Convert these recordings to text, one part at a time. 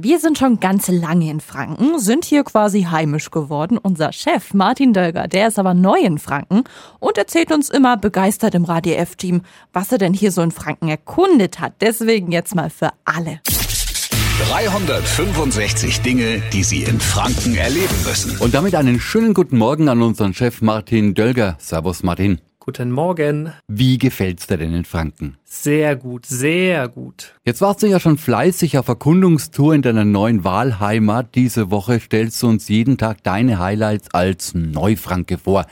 Wir sind schon ganz lange in Franken, sind hier quasi heimisch geworden. Unser Chef Martin Dölger, der ist aber neu in Franken und erzählt uns immer begeistert im Radio F-Team, was er denn hier so in Franken erkundet hat. Deswegen jetzt mal für alle. 365 Dinge, die Sie in Franken erleben müssen. Und damit einen schönen guten Morgen an unseren Chef Martin Dölger. Servus Martin. Guten Morgen. Wie gefällt's dir denn in Franken? Sehr gut, sehr gut. Jetzt warst du ja schon fleißig auf Erkundungstour in deiner neuen Wahlheimat. Diese Woche stellst du uns jeden Tag deine Highlights als Neufranke vor.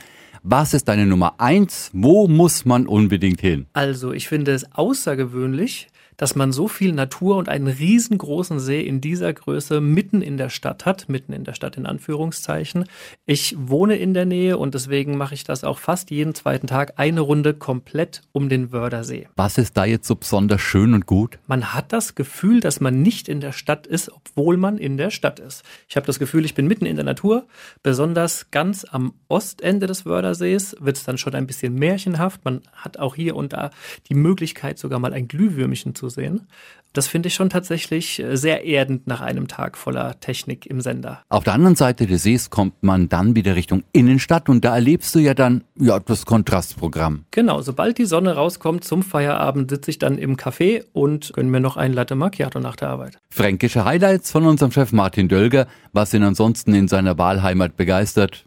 Was ist deine Nummer eins? Wo muss man unbedingt hin? Also, ich finde es außergewöhnlich, dass man so viel Natur und einen riesengroßen See in dieser Größe mitten in der Stadt hat, mitten in der Stadt in Anführungszeichen. Ich wohne in der Nähe und deswegen mache ich das auch fast jeden zweiten Tag eine Runde komplett um den Wördersee. Was ist da jetzt so besonders schön und gut? Man hat das Gefühl, dass man nicht in der Stadt ist, obwohl man in der Stadt ist. Ich habe das Gefühl, ich bin mitten in der Natur. Besonders ganz am Ostende des Wördersees wird es dann schon ein bisschen märchenhaft. Man hat auch hier und da die Möglichkeit, sogar mal ein Glühwürmchen zu sehen. Das finde ich schon tatsächlich äh, sehr erdend nach einem Tag voller Technik im Sender. Auf der anderen Seite des Sees kommt man dann wieder Richtung Innenstadt und da erlebst du ja dann ja das Kontrastprogramm. Genau, sobald die Sonne rauskommt zum Feierabend sitze ich dann im Café und gönne mir noch ein Latte Macchiato nach der Arbeit. Fränkische Highlights von unserem Chef Martin Dölger, was ihn ansonsten in seiner Wahlheimat begeistert,